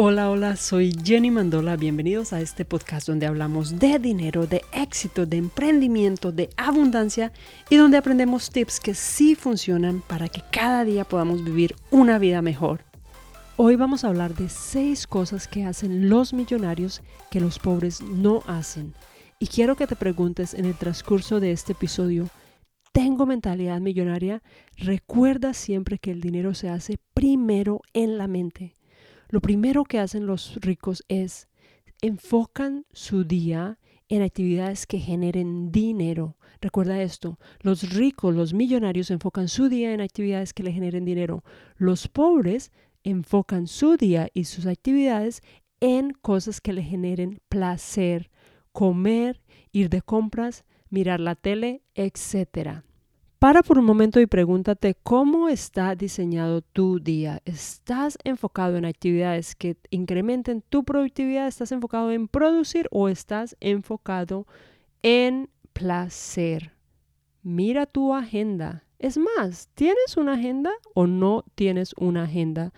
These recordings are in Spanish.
Hola, hola, soy Jenny Mandola. Bienvenidos a este podcast donde hablamos de dinero, de éxito, de emprendimiento, de abundancia y donde aprendemos tips que sí funcionan para que cada día podamos vivir una vida mejor. Hoy vamos a hablar de seis cosas que hacen los millonarios que los pobres no hacen. Y quiero que te preguntes en el transcurso de este episodio, ¿tengo mentalidad millonaria? Recuerda siempre que el dinero se hace primero en la mente. Lo primero que hacen los ricos es enfocan su día en actividades que generen dinero. Recuerda esto, los ricos, los millonarios enfocan su día en actividades que le generen dinero. Los pobres enfocan su día y sus actividades en cosas que le generen placer, comer, ir de compras, mirar la tele, etc. Para por un momento y pregúntate cómo está diseñado tu día. ¿Estás enfocado en actividades que incrementen tu productividad? ¿Estás enfocado en producir o estás enfocado en placer? Mira tu agenda. Es más, ¿tienes una agenda o no tienes una agenda?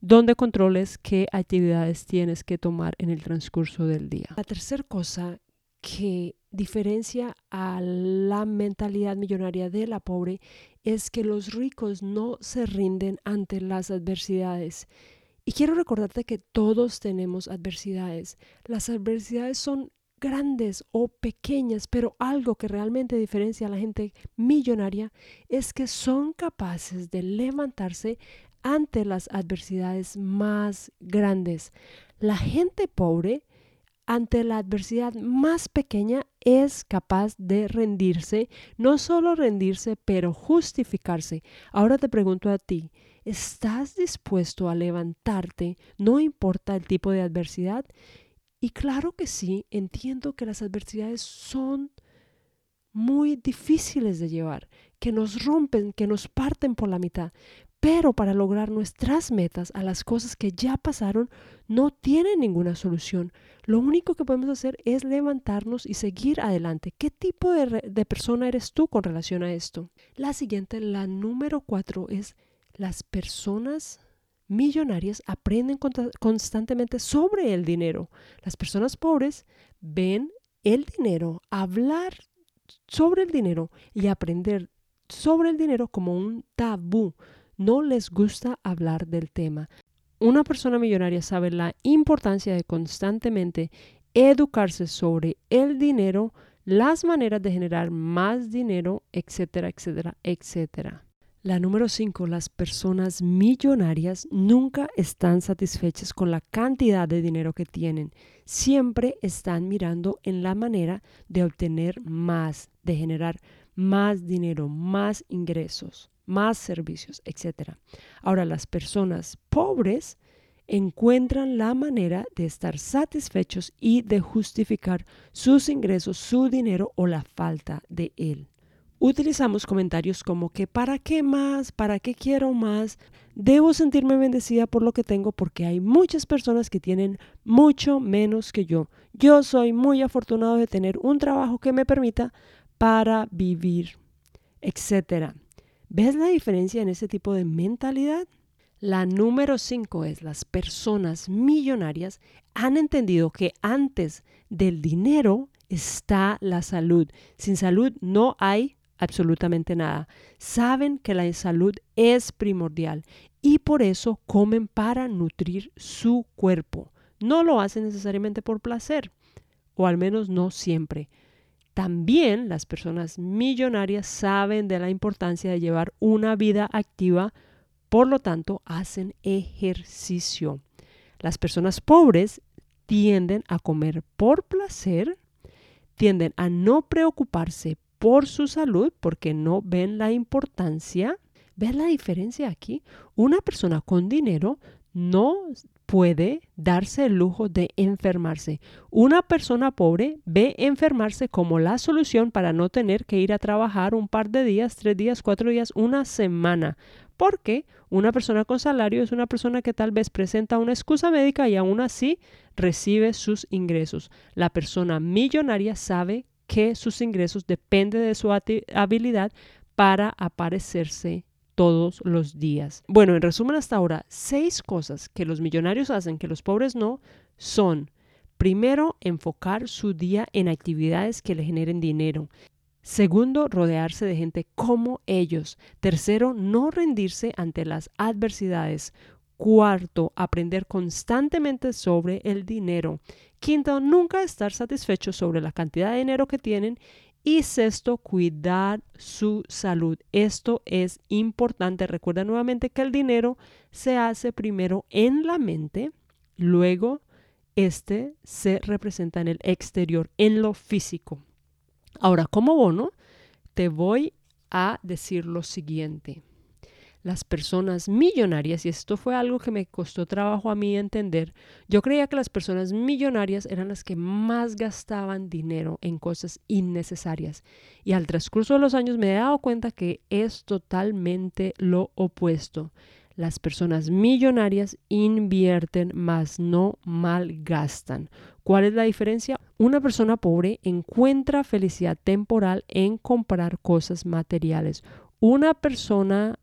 donde controles qué actividades tienes que tomar en el transcurso del día. La tercera cosa que diferencia a la mentalidad millonaria de la pobre es que los ricos no se rinden ante las adversidades. Y quiero recordarte que todos tenemos adversidades. Las adversidades son grandes o pequeñas, pero algo que realmente diferencia a la gente millonaria es que son capaces de levantarse ante las adversidades más grandes. La gente pobre ante la adversidad más pequeña es capaz de rendirse, no solo rendirse, pero justificarse. Ahora te pregunto a ti, ¿estás dispuesto a levantarte, no importa el tipo de adversidad? Y claro que sí, entiendo que las adversidades son muy difíciles de llevar, que nos rompen, que nos parten por la mitad, pero para lograr nuestras metas a las cosas que ya pasaron no tiene ninguna solución. Lo único que podemos hacer es levantarnos y seguir adelante. ¿Qué tipo de, de persona eres tú con relación a esto? La siguiente, la número cuatro, es las personas millonarias aprenden constantemente sobre el dinero. Las personas pobres ven el dinero, hablar sobre el dinero y aprender sobre el dinero como un tabú no les gusta hablar del tema. Una persona millonaria sabe la importancia de constantemente educarse sobre el dinero, las maneras de generar más dinero, etcétera, etcétera, etcétera. La número 5, las personas millonarias nunca están satisfechas con la cantidad de dinero que tienen. Siempre están mirando en la manera de obtener más, de generar más dinero, más ingresos más servicios, etc. Ahora, las personas pobres encuentran la manera de estar satisfechos y de justificar sus ingresos, su dinero o la falta de él. Utilizamos comentarios como que ¿para qué más? ¿Para qué quiero más? Debo sentirme bendecida por lo que tengo porque hay muchas personas que tienen mucho menos que yo. Yo soy muy afortunado de tener un trabajo que me permita para vivir, etcétera. ¿Ves la diferencia en ese tipo de mentalidad? La número cinco es las personas millonarias han entendido que antes del dinero está la salud. Sin salud no hay absolutamente nada. Saben que la salud es primordial y por eso comen para nutrir su cuerpo. No lo hacen necesariamente por placer, o al menos no siempre. También las personas millonarias saben de la importancia de llevar una vida activa, por lo tanto hacen ejercicio. Las personas pobres tienden a comer por placer, tienden a no preocuparse por su salud porque no ven la importancia. ¿Ves la diferencia aquí? Una persona con dinero no puede darse el lujo de enfermarse. Una persona pobre ve enfermarse como la solución para no tener que ir a trabajar un par de días, tres días, cuatro días, una semana. Porque una persona con salario es una persona que tal vez presenta una excusa médica y aún así recibe sus ingresos. La persona millonaria sabe que sus ingresos dependen de su habilidad para aparecerse todos los días. Bueno, en resumen hasta ahora, seis cosas que los millonarios hacen que los pobres no son, primero, enfocar su día en actividades que le generen dinero. Segundo, rodearse de gente como ellos. Tercero, no rendirse ante las adversidades. Cuarto, aprender constantemente sobre el dinero. Quinto, nunca estar satisfecho sobre la cantidad de dinero que tienen. Y sexto, cuidar su salud. Esto es importante. Recuerda nuevamente que el dinero se hace primero en la mente, luego este se representa en el exterior, en lo físico. Ahora, como bono, te voy a decir lo siguiente. Las personas millonarias, y esto fue algo que me costó trabajo a mí entender, yo creía que las personas millonarias eran las que más gastaban dinero en cosas innecesarias. Y al transcurso de los años me he dado cuenta que es totalmente lo opuesto. Las personas millonarias invierten, más no malgastan. ¿Cuál es la diferencia? Una persona pobre encuentra felicidad temporal en comprar cosas materiales. Una persona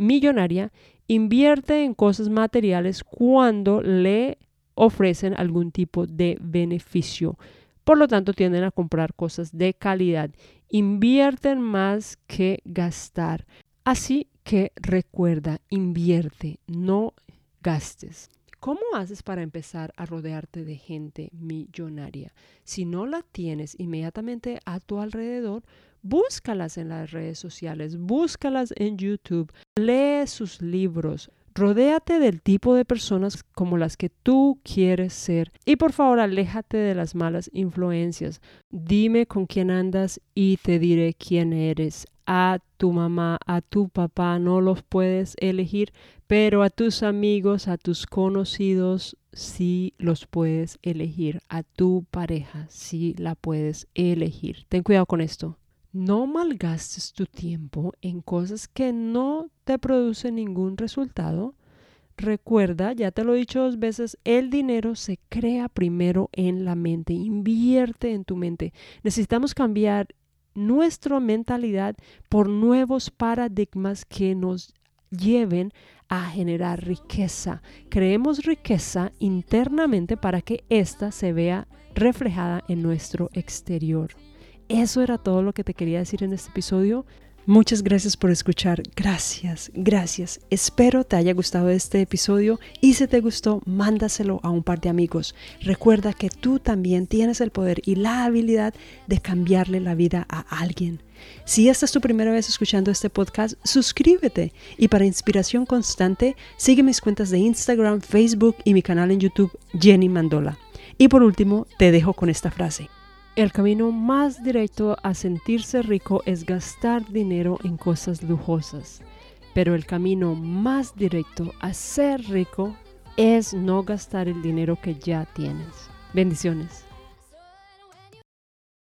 millonaria invierte en cosas materiales cuando le ofrecen algún tipo de beneficio. Por lo tanto, tienden a comprar cosas de calidad. Invierten más que gastar. Así que recuerda, invierte, no gastes. ¿Cómo haces para empezar a rodearte de gente millonaria? Si no la tienes inmediatamente a tu alrededor, búscalas en las redes sociales, búscalas en YouTube, lee sus libros, Rodéate del tipo de personas como las que tú quieres ser y por favor aléjate de las malas influencias. Dime con quién andas y te diré quién eres. A tu mamá, a tu papá no los puedes elegir, pero a tus amigos, a tus conocidos sí los puedes elegir. A tu pareja sí la puedes elegir. Ten cuidado con esto. No malgastes tu tiempo en cosas que no te producen ningún resultado. Recuerda, ya te lo he dicho dos veces, el dinero se crea primero en la mente. Invierte en tu mente. Necesitamos cambiar nuestra mentalidad por nuevos paradigmas que nos lleven a generar riqueza. Creemos riqueza internamente para que ésta se vea reflejada en nuestro exterior. Eso era todo lo que te quería decir en este episodio. Muchas gracias por escuchar. Gracias, gracias. Espero te haya gustado este episodio y si te gustó, mándaselo a un par de amigos. Recuerda que tú también tienes el poder y la habilidad de cambiarle la vida a alguien. Si esta es tu primera vez escuchando este podcast, suscríbete y para inspiración constante, sigue mis cuentas de Instagram, Facebook y mi canal en YouTube, Jenny Mandola. Y por último, te dejo con esta frase. El camino más directo a sentirse rico es gastar dinero en cosas lujosas, pero el camino más directo a ser rico es no gastar el dinero que ya tienes. Bendiciones.